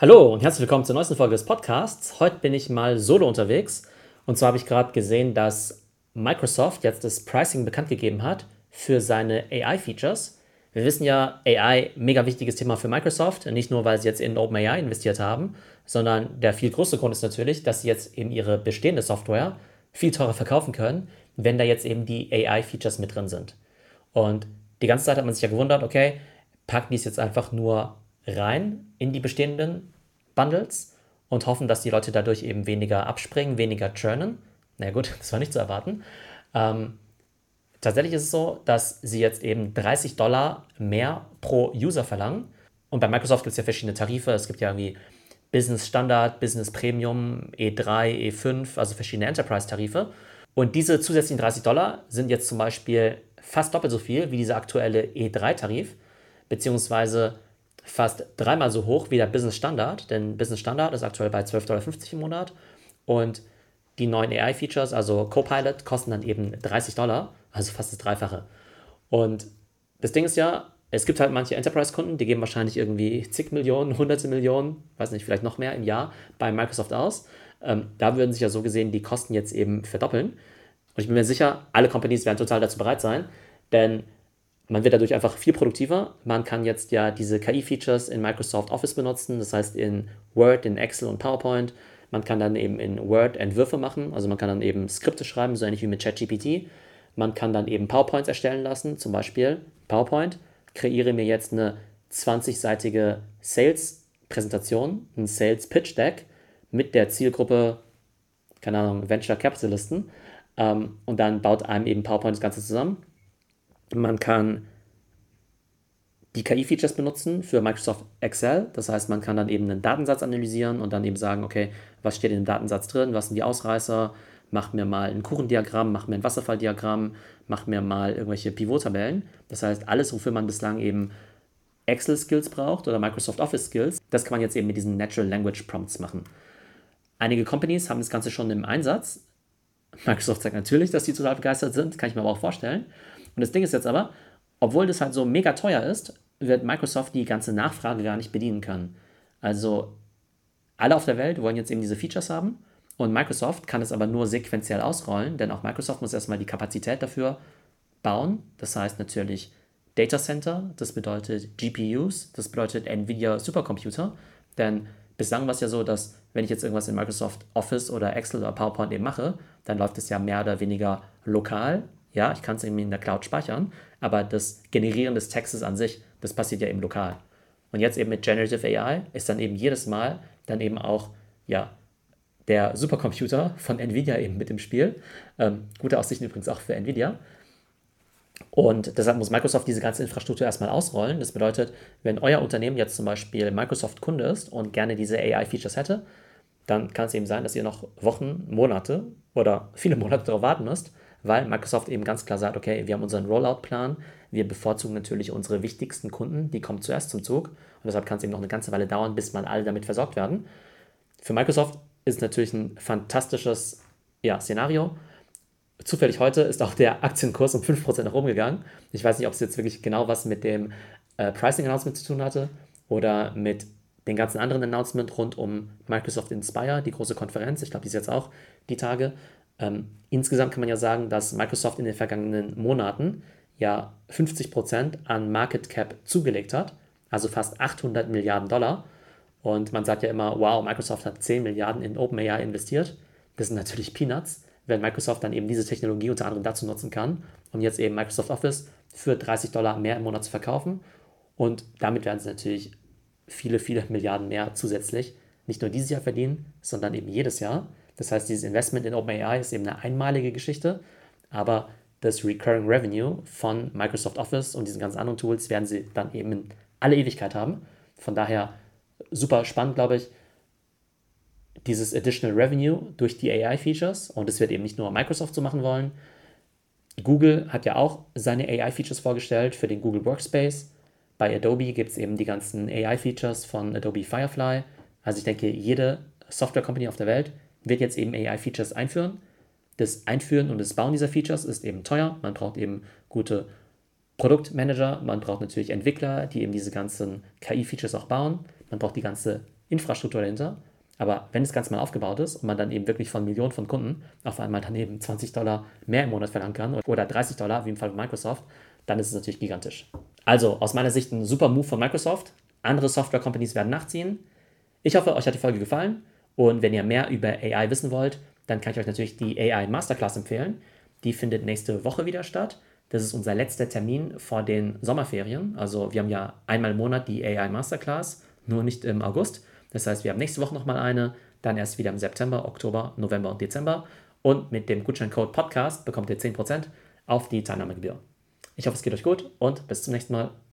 Hallo und herzlich willkommen zur neuesten Folge des Podcasts. Heute bin ich mal solo unterwegs. Und zwar habe ich gerade gesehen, dass Microsoft jetzt das Pricing bekannt gegeben hat für seine AI-Features. Wir wissen ja, AI, mega wichtiges Thema für Microsoft. Nicht nur, weil sie jetzt in OpenAI investiert haben, sondern der viel größere Grund ist natürlich, dass sie jetzt eben ihre bestehende Software viel teurer verkaufen können, wenn da jetzt eben die AI-Features mit drin sind. Und die ganze Zeit hat man sich ja gewundert, okay, packen die es jetzt einfach nur rein in die bestehenden Bundles und hoffen, dass die Leute dadurch eben weniger abspringen, weniger churnen. Na gut, das war nicht zu erwarten. Ähm, tatsächlich ist es so, dass sie jetzt eben 30 Dollar mehr pro User verlangen. Und bei Microsoft gibt es ja verschiedene Tarife. Es gibt ja irgendwie Business Standard, Business Premium, E3, E5, also verschiedene Enterprise-Tarife. Und diese zusätzlichen 30 Dollar sind jetzt zum Beispiel fast doppelt so viel wie dieser aktuelle E3-Tarif, beziehungsweise fast dreimal so hoch wie der Business Standard, denn Business Standard ist aktuell bei 12,50 Dollar im Monat und die neuen AI-Features, also Copilot, kosten dann eben 30 Dollar, also fast das Dreifache. Und das Ding ist ja, es gibt halt manche Enterprise-Kunden, die geben wahrscheinlich irgendwie zig Millionen, hunderte Millionen, weiß nicht, vielleicht noch mehr im Jahr bei Microsoft aus. Ähm, da würden sich ja so gesehen die Kosten jetzt eben verdoppeln. Und ich bin mir sicher, alle Companies werden total dazu bereit sein, denn man wird dadurch einfach viel produktiver. Man kann jetzt ja diese KI-Features in Microsoft Office benutzen, das heißt in Word, in Excel und PowerPoint. Man kann dann eben in Word Entwürfe machen, also man kann dann eben Skripte schreiben, so ähnlich wie mit ChatGPT. Man kann dann eben PowerPoints erstellen lassen, zum Beispiel PowerPoint. Kreiere mir jetzt eine 20-seitige Sales-Präsentation, ein Sales-Pitch-Deck mit der Zielgruppe, keine Ahnung, Venture Capitalisten. Ähm, und dann baut einem eben PowerPoint das Ganze zusammen man kann die KI-Features benutzen für Microsoft Excel. Das heißt, man kann dann eben einen Datensatz analysieren und dann eben sagen, okay, was steht in dem Datensatz drin, was sind die Ausreißer, mach mir mal ein Kuchendiagramm, mach mir ein Wasserfalldiagramm, mach mir mal irgendwelche Pivot-Tabellen. Das heißt, alles, wofür man bislang eben Excel-Skills braucht oder Microsoft Office-Skills, das kann man jetzt eben mit diesen Natural Language Prompts machen. Einige Companies haben das Ganze schon im Einsatz. Microsoft sagt natürlich, dass sie total begeistert sind, kann ich mir aber auch vorstellen. Und das Ding ist jetzt aber, obwohl das halt so mega teuer ist, wird Microsoft die ganze Nachfrage gar nicht bedienen können. Also alle auf der Welt wollen jetzt eben diese Features haben und Microsoft kann es aber nur sequenziell ausrollen, denn auch Microsoft muss erstmal die Kapazität dafür bauen. Das heißt natürlich Data Center, das bedeutet GPUs, das bedeutet Nvidia Supercomputer, denn bislang war es ja so, dass wenn ich jetzt irgendwas in Microsoft Office oder Excel oder PowerPoint eben mache, dann läuft es ja mehr oder weniger lokal ja, ich kann es irgendwie in der Cloud speichern, aber das Generieren des Textes an sich, das passiert ja eben lokal. Und jetzt eben mit Generative AI ist dann eben jedes Mal dann eben auch, ja, der Supercomputer von Nvidia eben mit im Spiel. Ähm, gute Aussichten übrigens auch für Nvidia. Und deshalb muss Microsoft diese ganze Infrastruktur erstmal ausrollen. Das bedeutet, wenn euer Unternehmen jetzt zum Beispiel Microsoft-Kunde ist und gerne diese AI-Features hätte, dann kann es eben sein, dass ihr noch Wochen, Monate oder viele Monate darauf warten müsst, weil Microsoft eben ganz klar sagt, okay, wir haben unseren Rollout-Plan, wir bevorzugen natürlich unsere wichtigsten Kunden, die kommen zuerst zum Zug und deshalb kann es eben noch eine ganze Weile dauern, bis mal alle damit versorgt werden. Für Microsoft ist natürlich ein fantastisches ja, Szenario. Zufällig heute ist auch der Aktienkurs um 5% nach oben gegangen. Ich weiß nicht, ob es jetzt wirklich genau was mit dem äh, Pricing-Announcement zu tun hatte oder mit den ganzen anderen Announcements rund um Microsoft Inspire, die große Konferenz. Ich glaube, die ist jetzt auch die Tage. Ähm, insgesamt kann man ja sagen, dass Microsoft in den vergangenen Monaten ja 50 Prozent an Market Cap zugelegt hat, also fast 800 Milliarden Dollar. Und man sagt ja immer, wow, Microsoft hat 10 Milliarden in OpenAI investiert. Das sind natürlich Peanuts, wenn Microsoft dann eben diese Technologie unter anderem dazu nutzen kann, um jetzt eben Microsoft Office für 30 Dollar mehr im Monat zu verkaufen. Und damit werden sie natürlich viele, viele Milliarden mehr zusätzlich nicht nur dieses Jahr verdienen, sondern eben jedes Jahr. Das heißt, dieses Investment in OpenAI ist eben eine einmalige Geschichte, aber das Recurring Revenue von Microsoft Office und diesen ganzen anderen Tools werden sie dann eben in alle Ewigkeit haben. Von daher super spannend, glaube ich, dieses Additional Revenue durch die AI-Features. Und es wird eben nicht nur Microsoft so machen wollen. Google hat ja auch seine AI-Features vorgestellt für den Google Workspace. Bei Adobe gibt es eben die ganzen AI-Features von Adobe Firefly. Also ich denke, jede Software-Company auf der Welt wird jetzt eben AI-Features einführen. Das Einführen und das Bauen dieser Features ist eben teuer. Man braucht eben gute Produktmanager, man braucht natürlich Entwickler, die eben diese ganzen KI-Features auch bauen. Man braucht die ganze Infrastruktur dahinter. Aber wenn das Ganze mal aufgebaut ist und man dann eben wirklich von Millionen von Kunden auf einmal dann eben 20 Dollar mehr im Monat verlangen kann oder 30 Dollar, wie im Fall von Microsoft, dann ist es natürlich gigantisch. Also aus meiner Sicht ein super Move von Microsoft. Andere Software-Companies werden nachziehen. Ich hoffe, euch hat die Folge gefallen und wenn ihr mehr über AI wissen wollt, dann kann ich euch natürlich die AI Masterclass empfehlen. Die findet nächste Woche wieder statt. Das ist unser letzter Termin vor den Sommerferien. Also wir haben ja einmal im Monat die AI Masterclass, nur nicht im August. Das heißt, wir haben nächste Woche nochmal eine, dann erst wieder im September, Oktober, November und Dezember. Und mit dem Gutscheincode Podcast bekommt ihr 10% auf die Teilnahmegebühr. Ich hoffe, es geht euch gut und bis zum nächsten Mal.